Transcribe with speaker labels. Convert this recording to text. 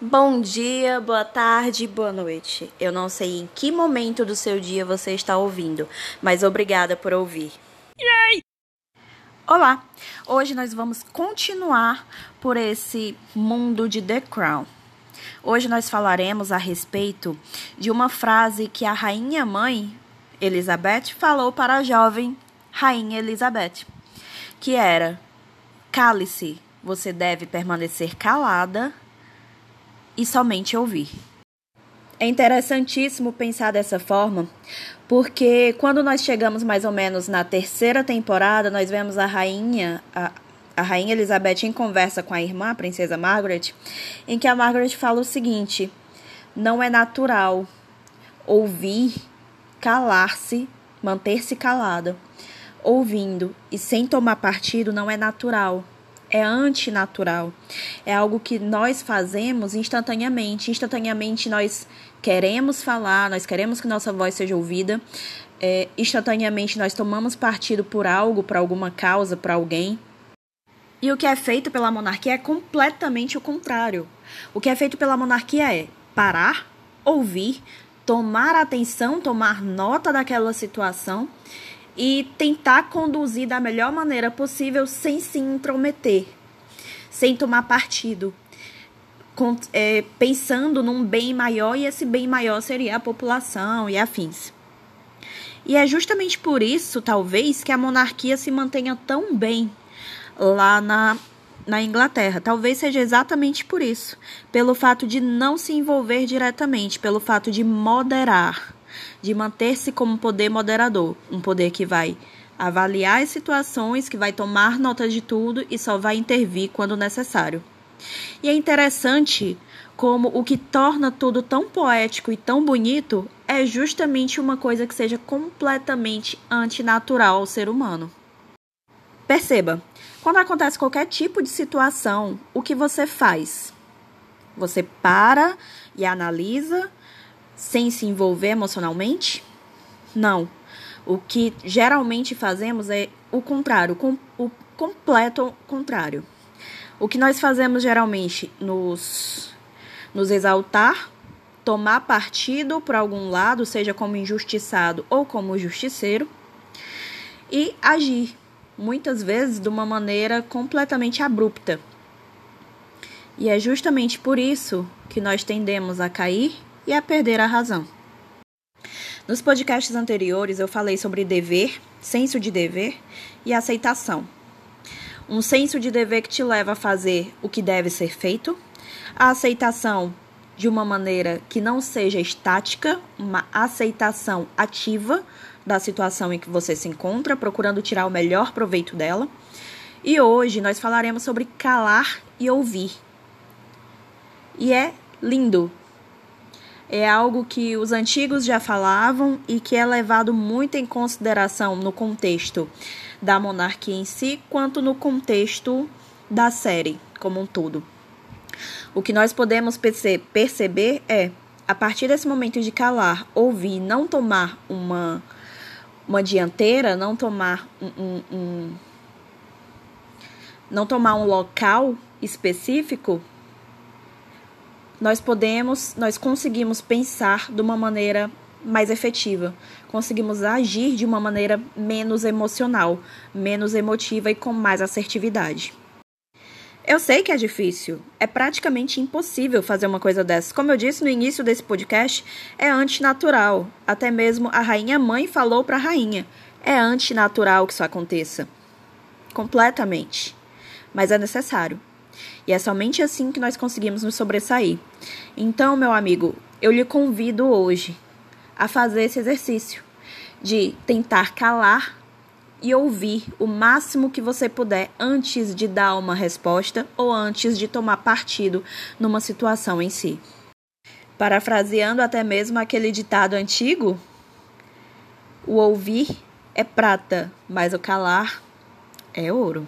Speaker 1: Bom dia, boa tarde, boa noite. Eu não sei em que momento do seu dia você está ouvindo, mas obrigada por ouvir. Yay! Olá! Hoje nós vamos continuar por esse mundo de The Crown. Hoje nós falaremos a respeito de uma frase que a rainha mãe Elizabeth falou para a jovem rainha Elizabeth, que era: Cale-se, você deve permanecer calada e somente ouvir. É interessantíssimo pensar dessa forma, porque quando nós chegamos mais ou menos na terceira temporada, nós vemos a rainha, a, a rainha Elizabeth em conversa com a irmã, a princesa Margaret, em que a Margaret fala o seguinte: não é natural ouvir, calar-se, manter-se calada. Ouvindo e sem tomar partido não é natural é antinatural. É algo que nós fazemos instantaneamente. Instantaneamente nós queremos falar, nós queremos que nossa voz seja ouvida. É, instantaneamente nós tomamos partido por algo, por alguma causa, por alguém. E o que é feito pela monarquia é completamente o contrário. O que é feito pela monarquia é parar, ouvir, tomar atenção, tomar nota daquela situação e tentar conduzir da melhor maneira possível sem se intrometer, sem tomar partido, é, pensando num bem maior e esse bem maior seria a população e afins. E é justamente por isso, talvez, que a monarquia se mantenha tão bem lá na, na Inglaterra. Talvez seja exatamente por isso. Pelo fato de não se envolver diretamente, pelo fato de moderar de manter-se como poder moderador, um poder que vai avaliar as situações, que vai tomar nota de tudo e só vai intervir quando necessário. E é interessante como o que torna tudo tão poético e tão bonito é justamente uma coisa que seja completamente antinatural ao ser humano. Perceba, quando acontece qualquer tipo de situação, o que você faz? Você para e analisa sem se envolver emocionalmente? Não. O que geralmente fazemos é o contrário, o completo contrário. O que nós fazemos geralmente nos, nos exaltar, tomar partido por algum lado, seja como injustiçado ou como justiceiro, e agir, muitas vezes de uma maneira completamente abrupta. E é justamente por isso que nós tendemos a cair e a perder a razão. Nos podcasts anteriores eu falei sobre dever, senso de dever e aceitação. Um senso de dever que te leva a fazer o que deve ser feito, a aceitação de uma maneira que não seja estática, uma aceitação ativa da situação em que você se encontra, procurando tirar o melhor proveito dela. E hoje nós falaremos sobre calar e ouvir. E é lindo é algo que os antigos já falavam e que é levado muito em consideração no contexto da monarquia em si, quanto no contexto da série como um todo. O que nós podemos perce perceber é, a partir desse momento de calar, ouvir, não tomar uma, uma dianteira, não tomar um, um, um não tomar um local específico, nós podemos, nós conseguimos pensar de uma maneira mais efetiva, conseguimos agir de uma maneira menos emocional, menos emotiva e com mais assertividade. Eu sei que é difícil, é praticamente impossível fazer uma coisa dessa. Como eu disse no início desse podcast, é antinatural. Até mesmo a rainha mãe falou para a rainha: é antinatural que isso aconteça. Completamente. Mas é necessário. E é somente assim que nós conseguimos nos sobressair. Então, meu amigo, eu lhe convido hoje a fazer esse exercício de tentar calar e ouvir o máximo que você puder antes de dar uma resposta ou antes de tomar partido numa situação em si. Parafraseando até mesmo aquele ditado antigo, o ouvir é prata, mas o calar é ouro.